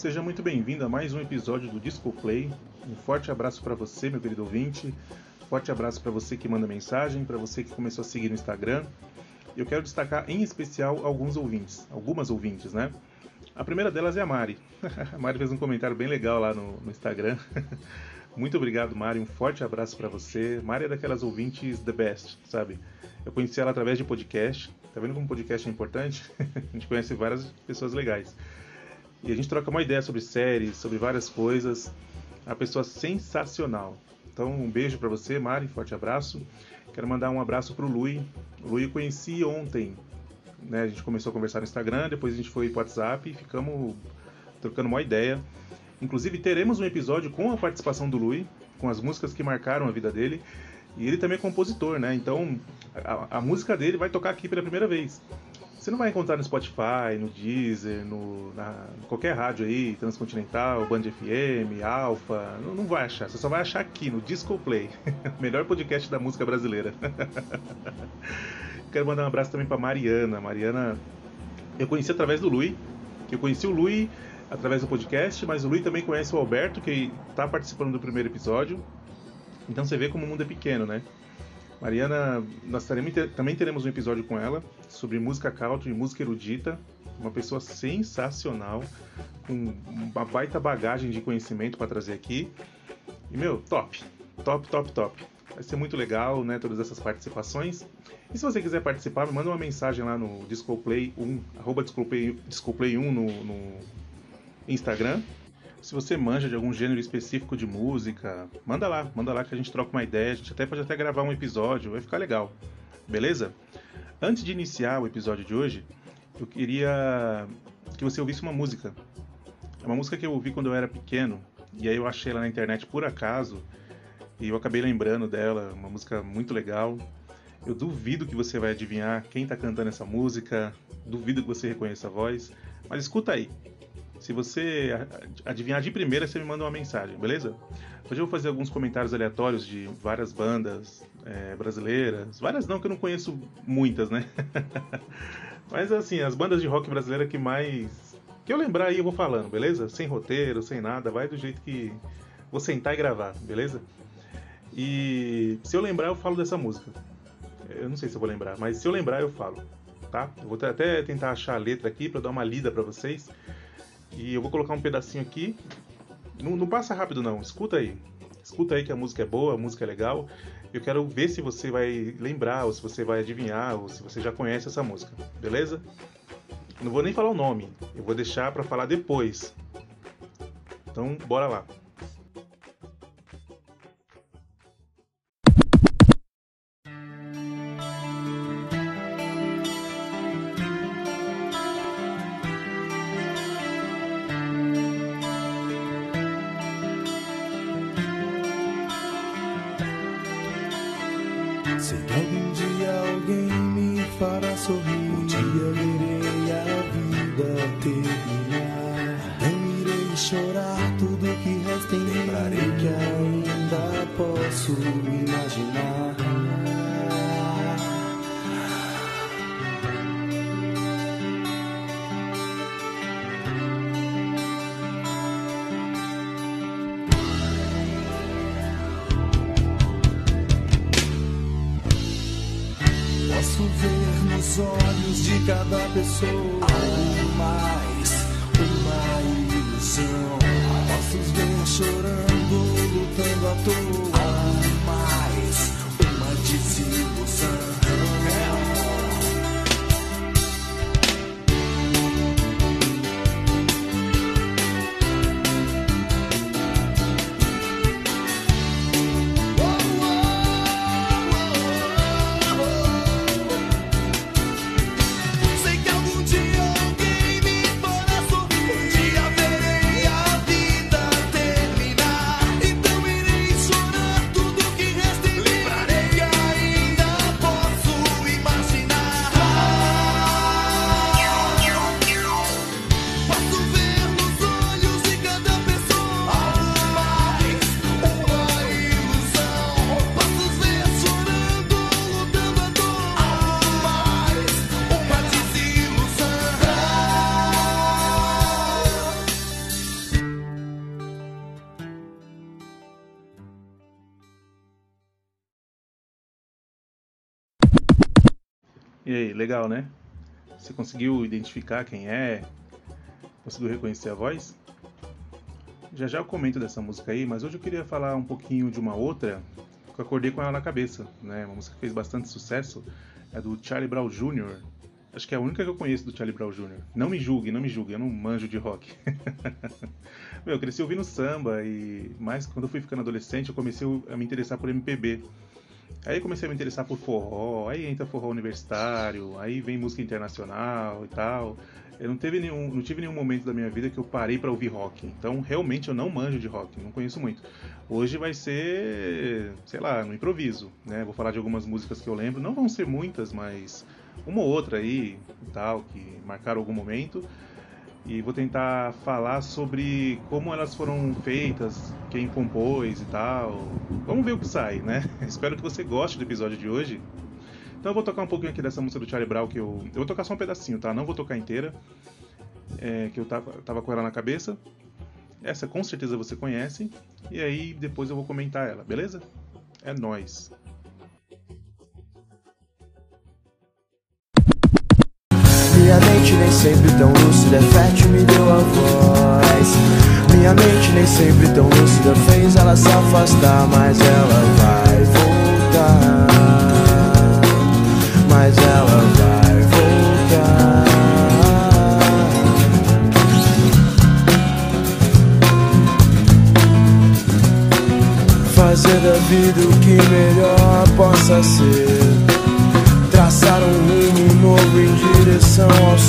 Seja muito bem-vindo a mais um episódio do Disco Play. Um forte abraço para você, meu querido ouvinte. Forte abraço para você que manda mensagem, para você que começou a seguir no Instagram. Eu quero destacar em especial alguns ouvintes, algumas ouvintes, né? A primeira delas é a Mari. a Mari fez um comentário bem legal lá no, no Instagram. Muito obrigado, Mari. Um forte abraço para você. Mari é daquelas ouvintes the best, sabe? Eu conheci ela através de podcast. Tá vendo como podcast é importante? a gente conhece várias pessoas legais. E a gente troca uma ideia sobre séries, sobre várias coisas. Uma pessoa sensacional. Então, um beijo para você, Mari. Forte abraço. Quero mandar um abraço pro Lui. O Lui eu conheci ontem. Né? A gente começou a conversar no Instagram, depois a gente foi pro WhatsApp e ficamos trocando uma ideia. Inclusive, teremos um episódio com a participação do Lui, com as músicas que marcaram a vida dele. E ele também é compositor, né? Então, a, a música dele vai tocar aqui pela primeira vez. Você não vai encontrar no Spotify, no Deezer, no, na, qualquer rádio aí, Transcontinental, Band FM, Alpha, não, não, vai achar. Você só vai achar aqui no Disco Play, melhor podcast da música brasileira. Quero mandar um abraço também para Mariana. Mariana, eu conheci através do Lui, que eu conheci o Lui através do podcast, mas o Luiz também conhece o Alberto, que está participando do primeiro episódio. Então você vê como o mundo é pequeno, né? Mariana, nós teremos, também teremos um episódio com ela sobre música country e música erudita. Uma pessoa sensacional, com uma baita bagagem de conhecimento para trazer aqui. E, meu, top, top, top, top. Vai ser muito legal, né? Todas essas participações. E se você quiser participar, me manda uma mensagem lá no Discoplay1, arroba Discoplay, Discoplay1 no, no Instagram. Se você manja de algum gênero específico de música, manda lá, manda lá que a gente troca uma ideia, a gente até pode até gravar um episódio, vai ficar legal. Beleza? Antes de iniciar o episódio de hoje, eu queria que você ouvisse uma música. É uma música que eu ouvi quando eu era pequeno, e aí eu achei ela na internet por acaso, e eu acabei lembrando dela, uma música muito legal. Eu duvido que você vai adivinhar quem está cantando essa música, duvido que você reconheça a voz, mas escuta aí. Se você adivinhar de primeira, você me manda uma mensagem, beleza? Hoje eu vou fazer alguns comentários aleatórios de várias bandas é, brasileiras. Várias não, que eu não conheço muitas, né? Mas assim, as bandas de rock brasileira que mais. que eu lembrar aí eu vou falando, beleza? Sem roteiro, sem nada, vai do jeito que. Vou sentar e gravar, beleza? E se eu lembrar, eu falo dessa música. Eu não sei se eu vou lembrar, mas se eu lembrar, eu falo, tá? Eu vou até tentar achar a letra aqui para dar uma lida para vocês. E eu vou colocar um pedacinho aqui. Não, não passa rápido não, escuta aí. Escuta aí que a música é boa, a música é legal. Eu quero ver se você vai lembrar, ou se você vai adivinhar, ou se você já conhece essa música, beleza? Não vou nem falar o nome, eu vou deixar para falar depois. Então, bora lá. Sei que algum dia alguém me fará sorrir. Um dia verei a vida terminar. Não irei chorar tudo que resta em mim. Lembrarei que ainda posso imaginar. E aí, legal, né? Você conseguiu identificar quem é? Conseguiu reconhecer a voz? Já já eu comento dessa música aí, mas hoje eu queria falar um pouquinho de uma outra que eu acordei com ela na cabeça, né? Uma música que fez bastante sucesso, é do Charlie Brown Jr. Acho que é a única que eu conheço do Charlie Brown Jr. Não me julgue, não me julgue, eu não manjo de rock. Meu, eu cresci ouvindo samba e mais quando eu fui ficando adolescente eu comecei a me interessar por MPB. Aí comecei a me interessar por forró, aí entra forró universitário, aí vem música internacional e tal. Eu não, teve nenhum, não tive nenhum momento da minha vida que eu parei para ouvir rock. Então, realmente, eu não manjo de rock, não conheço muito. Hoje vai ser, sei lá, no improviso, né? Vou falar de algumas músicas que eu lembro. Não vão ser muitas, mas uma ou outra aí, tal, que marcaram algum momento e vou tentar falar sobre como elas foram feitas, quem compôs e tal. Vamos ver o que sai, né? Espero que você goste do episódio de hoje. Então eu vou tocar um pouquinho aqui dessa música do Charlie Brown que eu. Eu vou tocar só um pedacinho, tá? Não vou tocar inteira. É, que eu tava, tava com ela na cabeça. Essa com certeza você conhece. E aí depois eu vou comentar ela, beleza? É nós. Nem sempre tão lúcida, é fértil me deu a voz. Minha mente nem sempre tão lúcida fez ela se afastar, mas ela vai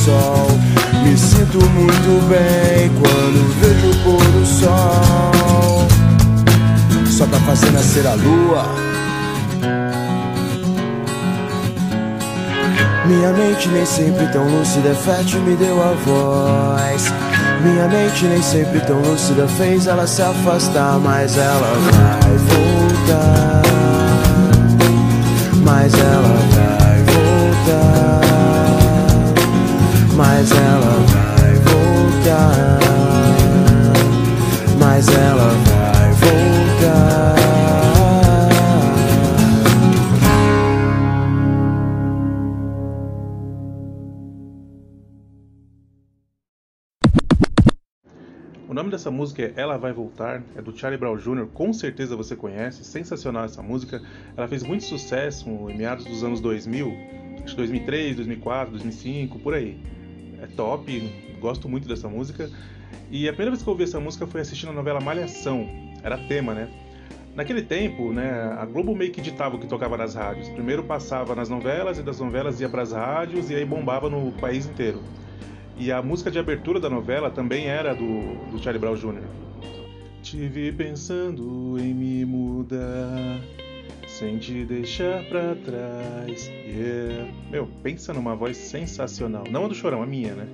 sol. Me sinto muito bem quando vejo o pôr do sol. Só pra fazer nascer a lua. Minha mente nem sempre tão lúcida, fértil me deu a voz. Minha mente nem sempre tão lúcida fez ela se afastar, mas ela vai voltar. Mas ela mas ela vai voltar, mas ela vai voltar. O nome dessa música é Ela Vai Voltar, é do Charlie Brown Jr., com certeza você conhece, sensacional essa música. Ela fez muito sucesso em meados dos anos 2000, acho que 2003, 2004, 2005, por aí. É top, gosto muito dessa música. E a primeira vez que eu ouvi essa música foi assistindo a novela Malhação, era tema, né? Naquele tempo, né, a Globo meio que ditava o que tocava nas rádios. Primeiro passava nas novelas e das novelas ia para as rádios e aí bombava no país inteiro. E a música de abertura da novela também era do, do Charlie Brown Jr. Tive pensando em me mudar, sem te deixar pra trás. Yeah. Meu, pensa numa voz sensacional. Não a do Chorão, a minha, né?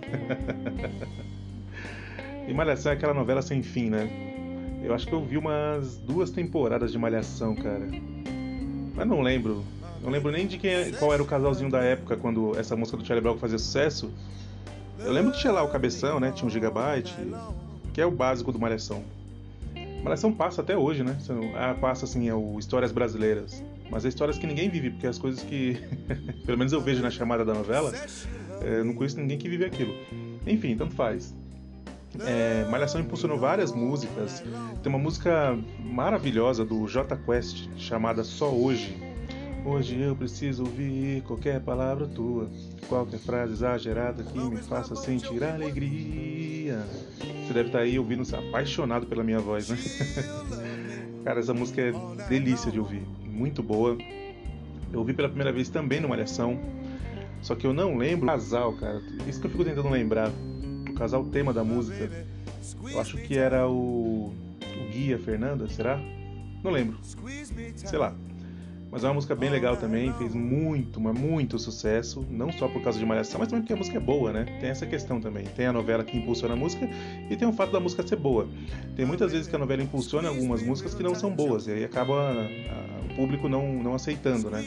e Malhação é aquela novela sem fim, né? Eu acho que eu vi umas duas temporadas de Malhação, cara. Mas não lembro. Não lembro nem de quem, qual era o casalzinho da época quando essa música do Charlie Brown fazia sucesso. Eu lembro que tinha lá o cabeção, né? Tinha um gigabyte, que é o básico do Malhação. Malhação passa até hoje, né? Ah, passa assim, é o Histórias Brasileiras. Mas é histórias que ninguém vive, porque as coisas que, pelo menos eu vejo na chamada da novela, é, não conheço ninguém que vive aquilo. Enfim, tanto faz. É, Malhação impulsionou várias músicas. Tem uma música maravilhosa do J Quest chamada Só Hoje. Hoje eu preciso ouvir qualquer palavra tua, qualquer frase exagerada que me faça sentir alegria. Você deve estar aí ouvindo, apaixonado pela minha voz, né? Cara, essa música é delícia de ouvir, muito boa. Eu ouvi pela primeira vez também no Malhação, só que eu não lembro o casal, cara. Isso que eu fico tentando lembrar. O casal tema da música. Eu acho que era o, o Gui e a Fernanda, será? Não lembro. Sei lá. Mas é uma música bem legal também, fez muito, mas muito sucesso, não só por causa de Malhação, mas também porque a música é boa, né? Tem essa questão também. Tem a novela que impulsiona a música e tem o fato da música ser boa. Tem muitas vezes que a novela impulsiona algumas músicas que não são boas, e aí acaba a, a, o público não, não aceitando, né?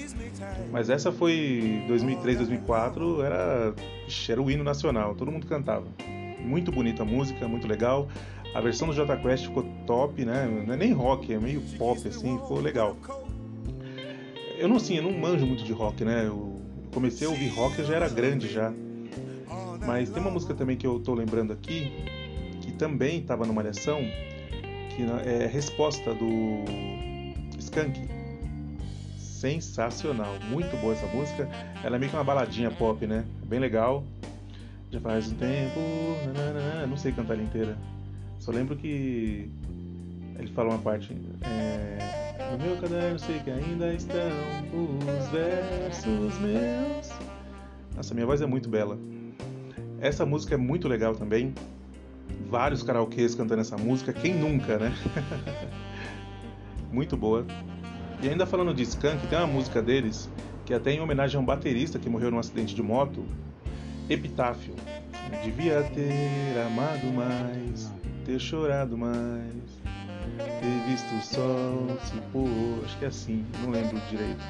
Mas essa foi 2003, 2004, era, era o hino nacional, todo mundo cantava. Muito bonita a música, muito legal. A versão do J Quest ficou top, né? Não é nem rock, é meio pop assim, ficou legal eu não assim, eu não manjo muito de rock, né? Eu comecei a ouvir rock eu já era grande já. Mas tem uma música também que eu tô lembrando aqui, que também estava no Malhação, que é Resposta do Skank. Sensacional, muito boa essa música. Ela é meio que uma baladinha pop, né? Bem legal. Já faz um tempo, não sei cantar ela inteira. Só lembro que ele fala uma parte. É, no meu caderno sei que ainda estão os versos meus. Nossa, minha voz é muito bela. Essa música é muito legal também. Vários karaokês cantando essa música. Quem nunca, né? muito boa. E ainda falando de Skank, tem uma música deles que é até em homenagem a um baterista que morreu num acidente de moto. Epitáfio. Devia ter amado mais, ter chorado mais, ter visto o sol se pôr. Acho que é assim, não lembro direito.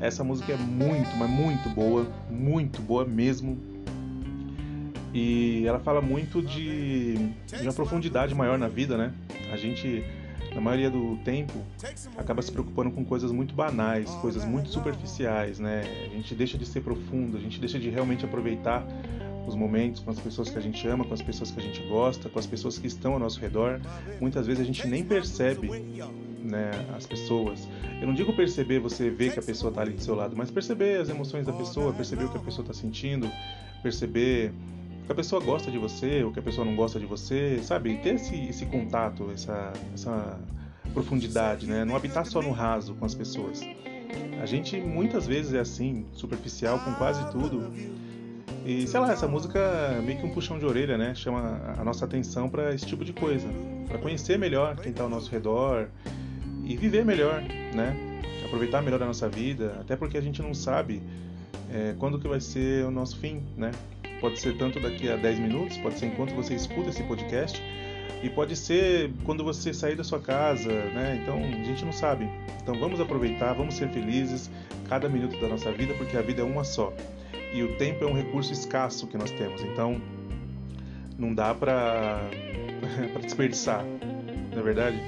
Essa música é muito, mas muito boa, muito boa mesmo. E ela fala muito de, de uma profundidade maior na vida, né? A gente, na maioria do tempo, acaba se preocupando com coisas muito banais, coisas muito superficiais, né? A gente deixa de ser profundo, a gente deixa de realmente aproveitar os momentos com as pessoas que a gente ama, com as pessoas que a gente gosta, com as pessoas que estão ao nosso redor. Muitas vezes a gente nem percebe né, as pessoas. Eu não digo perceber você ver que a pessoa está ali do seu lado, mas perceber as emoções da pessoa, perceber o que a pessoa está sentindo, perceber que a pessoa gosta de você, ou que a pessoa não gosta de você, sabe? Ter esse, esse contato, essa, essa profundidade, né? Não habitar só no raso com as pessoas. A gente muitas vezes é assim, superficial com quase tudo. E sei lá, essa música é meio que um puxão de orelha, né? Chama a nossa atenção para esse tipo de coisa, para conhecer melhor quem está ao nosso redor e viver melhor, né? Aproveitar melhor a nossa vida, até porque a gente não sabe é, quando que vai ser o nosso fim, né? Pode ser tanto daqui a 10 minutos, pode ser enquanto você escuta esse podcast, e pode ser quando você sair da sua casa, né? Então a gente não sabe. Então vamos aproveitar, vamos ser felizes cada minuto da nossa vida, porque a vida é uma só. E o tempo é um recurso escasso que nós temos. Então não dá para desperdiçar, não é verdade?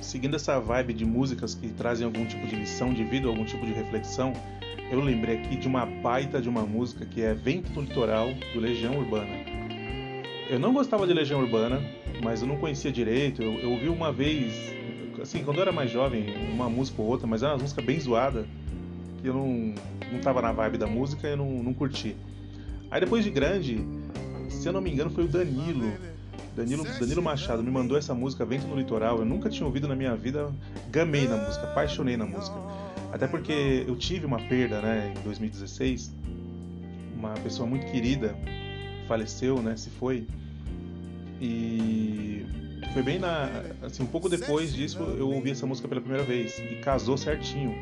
Seguindo essa vibe de músicas que trazem algum tipo de lição de vida, algum tipo de reflexão, eu lembrei aqui de uma baita de uma música que é Vento no Litoral, do Legião Urbana. Eu não gostava de Legião Urbana, mas eu não conhecia direito. Eu, eu ouvi uma vez, assim, quando eu era mais jovem, uma música ou outra, mas era uma música bem zoada, que eu não, não tava na vibe da música e não, não curti. Aí depois de grande, se eu não me engano, foi o Danilo. Danilo, Danilo Machado me mandou essa música Vento no Litoral. Eu nunca tinha ouvido na minha vida, gamei na música, apaixonei na música. Até porque eu tive uma perda, né, em 2016. Uma pessoa muito querida faleceu, né, se foi. E foi bem na, assim, um pouco depois disso eu ouvi essa música pela primeira vez e casou certinho.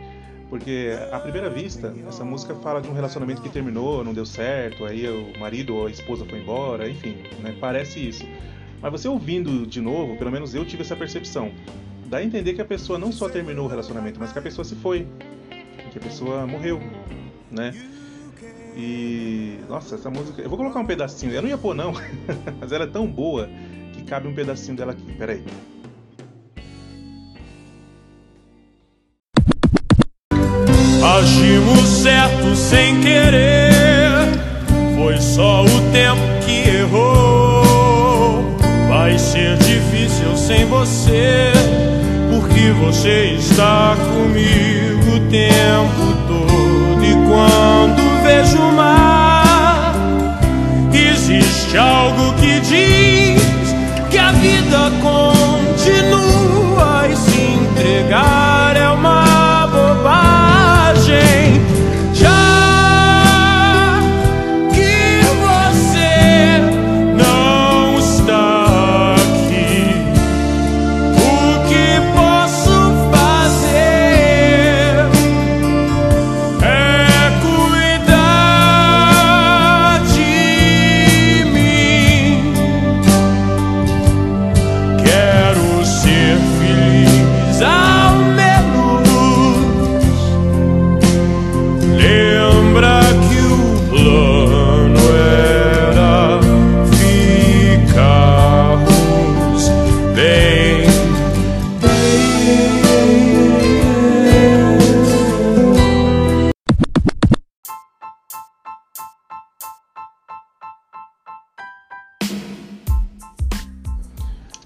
Porque à primeira vista, essa música fala de um relacionamento que terminou, não deu certo, aí o marido ou a esposa foi embora, enfim, né? Parece isso. Mas você ouvindo de novo, pelo menos eu tive essa percepção dá a entender que a pessoa não só terminou o relacionamento, mas que a pessoa se foi, que a pessoa morreu, né? E nossa, essa música, eu vou colocar um pedacinho. Eu não ia pôr não, mas ela é tão boa que cabe um pedacinho dela aqui. Peraí. Agimos certo sem querer, foi só o tempo que errou. Vai ser difícil sem você porque você está comigo o tempo todo. E quando vejo o mar, existe algo que diz que a vida continua e se entregar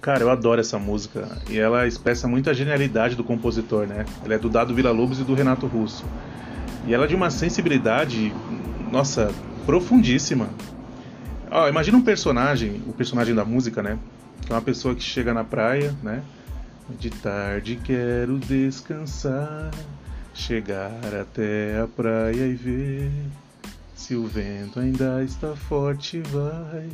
Cara, eu adoro essa música e ela expressa muito a genialidade do compositor, né? Ela é do Dado Vila Lobos e do Renato Russo. E ela é de uma sensibilidade, nossa, profundíssima. Ó, imagina um personagem, o personagem da música, né? Que é uma pessoa que chega na praia, né? De tarde quero descansar, chegar até a praia e ver se o vento ainda está forte, vai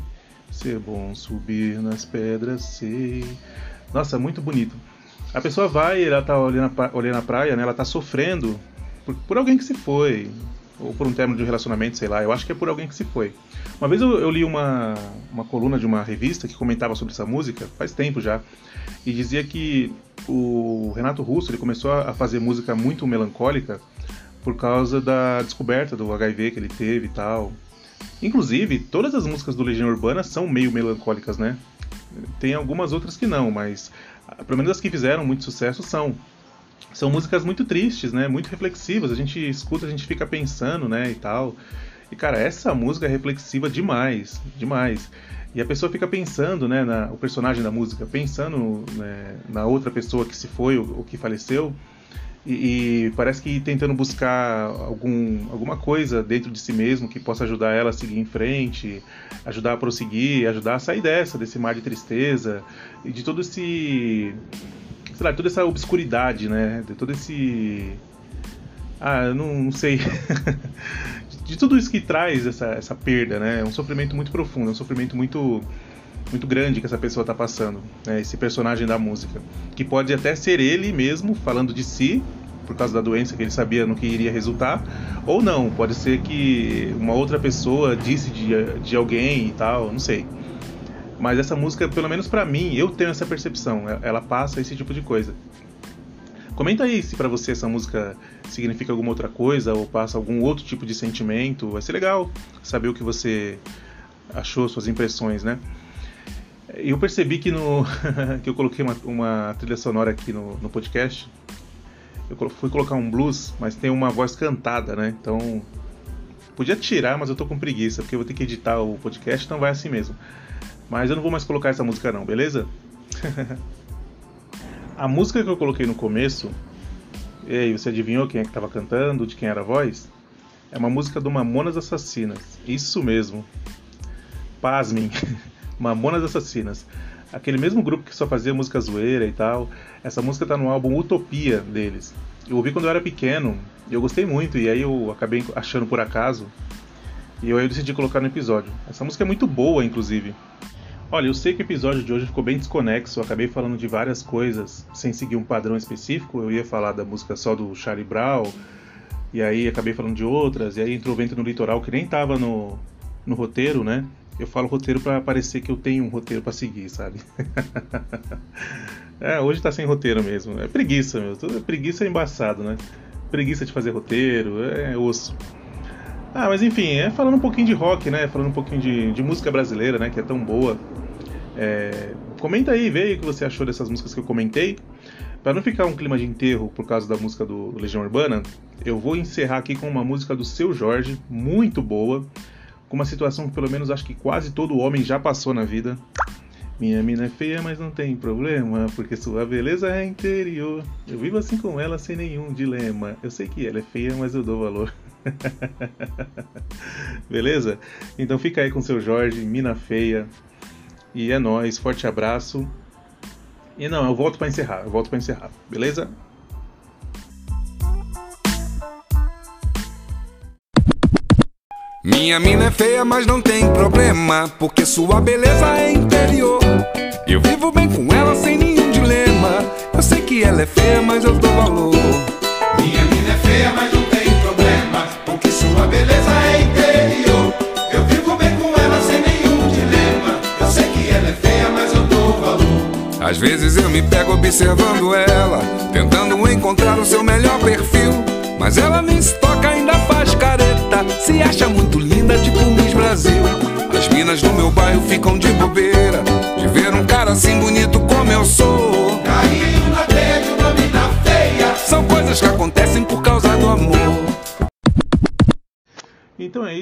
ser bom subir nas pedras, sei. Nossa, muito bonito. A pessoa vai, ela tá olhando a, olhando praia, né? Ela tá sofrendo por, por alguém que se foi, ou por um término de um relacionamento, sei lá. Eu acho que é por alguém que se foi. Uma vez eu, eu, li uma, uma coluna de uma revista que comentava sobre essa música, faz tempo já, e dizia que o Renato Russo ele começou a fazer música muito melancólica por causa da descoberta do HIV que ele teve e tal. Inclusive, todas as músicas do Legião Urbana são meio melancólicas, né? Tem algumas outras que não, mas pelo menos as que fizeram muito sucesso são. São músicas muito tristes, né? Muito reflexivas. A gente escuta, a gente fica pensando, né? E tal. E cara, essa música é reflexiva demais, demais. E a pessoa fica pensando, né? Na, o personagem da música, pensando né, na outra pessoa que se foi ou, ou que faleceu e, e, parece que tentando buscar algum, alguma coisa dentro de si mesmo que possa ajudar ela a seguir em frente, ajudar a prosseguir, ajudar a sair dessa, desse mar de tristeza e de todo esse. sei lá, toda essa obscuridade, né? De todo esse. Ah, eu não, não sei. de tudo isso que traz essa, essa perda, né? É um sofrimento muito profundo, é um sofrimento muito muito grande que essa pessoa está passando, né? esse personagem da música, que pode até ser ele mesmo falando de si por causa da doença que ele sabia no que iria resultar, ou não, pode ser que uma outra pessoa disse de, de alguém e tal, não sei. Mas essa música, pelo menos para mim, eu tenho essa percepção, ela passa esse tipo de coisa. Comenta aí se para você essa música significa alguma outra coisa ou passa algum outro tipo de sentimento. Vai ser legal saber o que você achou, suas impressões, né? Eu percebi que no que eu coloquei uma, uma trilha sonora aqui no, no podcast. Eu fui colocar um blues, mas tem uma voz cantada, né? Então podia tirar, mas eu tô com preguiça porque eu vou ter que editar o podcast, então vai assim mesmo. Mas eu não vou mais colocar essa música não, beleza? a música que eu coloquei no começo, e aí, você adivinhou quem é que estava cantando, de quem era a voz? É uma música do Mamonas Assassinas. Isso mesmo. Pasmem. Mamonas Assassinas. Aquele mesmo grupo que só fazia música zoeira e tal. Essa música tá no álbum Utopia deles. Eu ouvi quando eu era pequeno e eu gostei muito, e aí eu acabei achando por acaso. E eu, eu decidi colocar no episódio. Essa música é muito boa, inclusive. Olha, eu sei que o episódio de hoje ficou bem desconexo, acabei falando de várias coisas sem seguir um padrão específico. Eu ia falar da música só do Charlie Brown, e aí acabei falando de outras, e aí entrou Vento no Litoral, que nem tava no, no roteiro, né? Eu falo roteiro para parecer que eu tenho um roteiro para seguir, sabe? é, hoje tá sem roteiro mesmo. É preguiça, meu. Tudo, preguiça é embaçado, né? Preguiça de fazer roteiro, é osso. Ah, mas enfim, é falando um pouquinho de rock, né? Falando um pouquinho de, de música brasileira, né? Que é tão boa. É, comenta aí, vê aí o que você achou dessas músicas que eu comentei. Para não ficar um clima de enterro por causa da música do Legião Urbana, eu vou encerrar aqui com uma música do Seu Jorge, muito boa com uma situação que pelo menos acho que quase todo homem já passou na vida. Minha mina é feia, mas não tem problema, porque sua beleza é interior. Eu vivo assim com ela sem nenhum dilema. Eu sei que ela é feia, mas eu dou valor. Beleza? Então fica aí com seu Jorge, mina feia. E é nós, forte abraço. E não, eu volto para encerrar, eu volto para encerrar. Beleza? Minha mina é feia, mas não tem problema, porque sua beleza é interior. Eu vivo bem com ela sem nenhum dilema. Eu sei que ela é feia, mas eu dou valor. Minha mina é feia, mas não tem problema, porque sua beleza é interior. Eu vivo bem com ela sem nenhum dilema. Eu sei que ela é feia, mas eu dou valor. Às vezes eu me pego observando ela, tentando encontrar o seu melhor perfil. Mas ela nem se toca, ainda faz careta.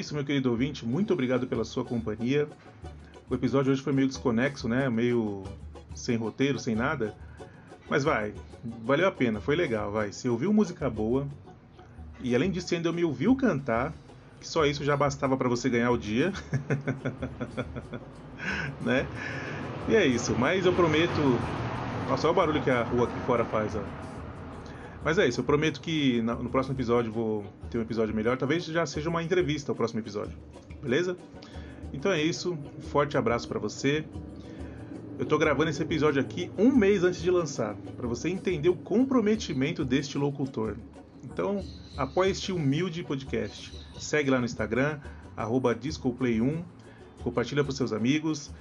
Isso, meu querido ouvinte. Muito obrigado pela sua companhia. O episódio hoje foi meio desconexo, né? Meio sem roteiro, sem nada. Mas vai, valeu a pena, foi legal, vai. Você ouviu música boa e além disso ainda me ouviu cantar, que só isso já bastava para você ganhar o dia, né? E é isso, mas eu prometo. Olha o barulho que a rua aqui fora faz, ó. Mas é isso, eu prometo que no próximo episódio vou ter um episódio melhor. Talvez já seja uma entrevista o próximo episódio, beleza? Então é isso, um forte abraço para você. Eu tô gravando esse episódio aqui um mês antes de lançar, para você entender o comprometimento deste locutor. Então, apoie este humilde podcast. Segue lá no Instagram, DiscoPlay1, compartilha para seus amigos.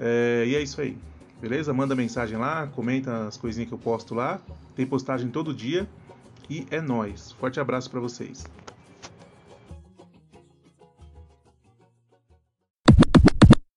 É, e é isso aí. Beleza? Manda mensagem lá, comenta as coisinhas que eu posto lá. Tem postagem todo dia. E é nós. Forte abraço para vocês.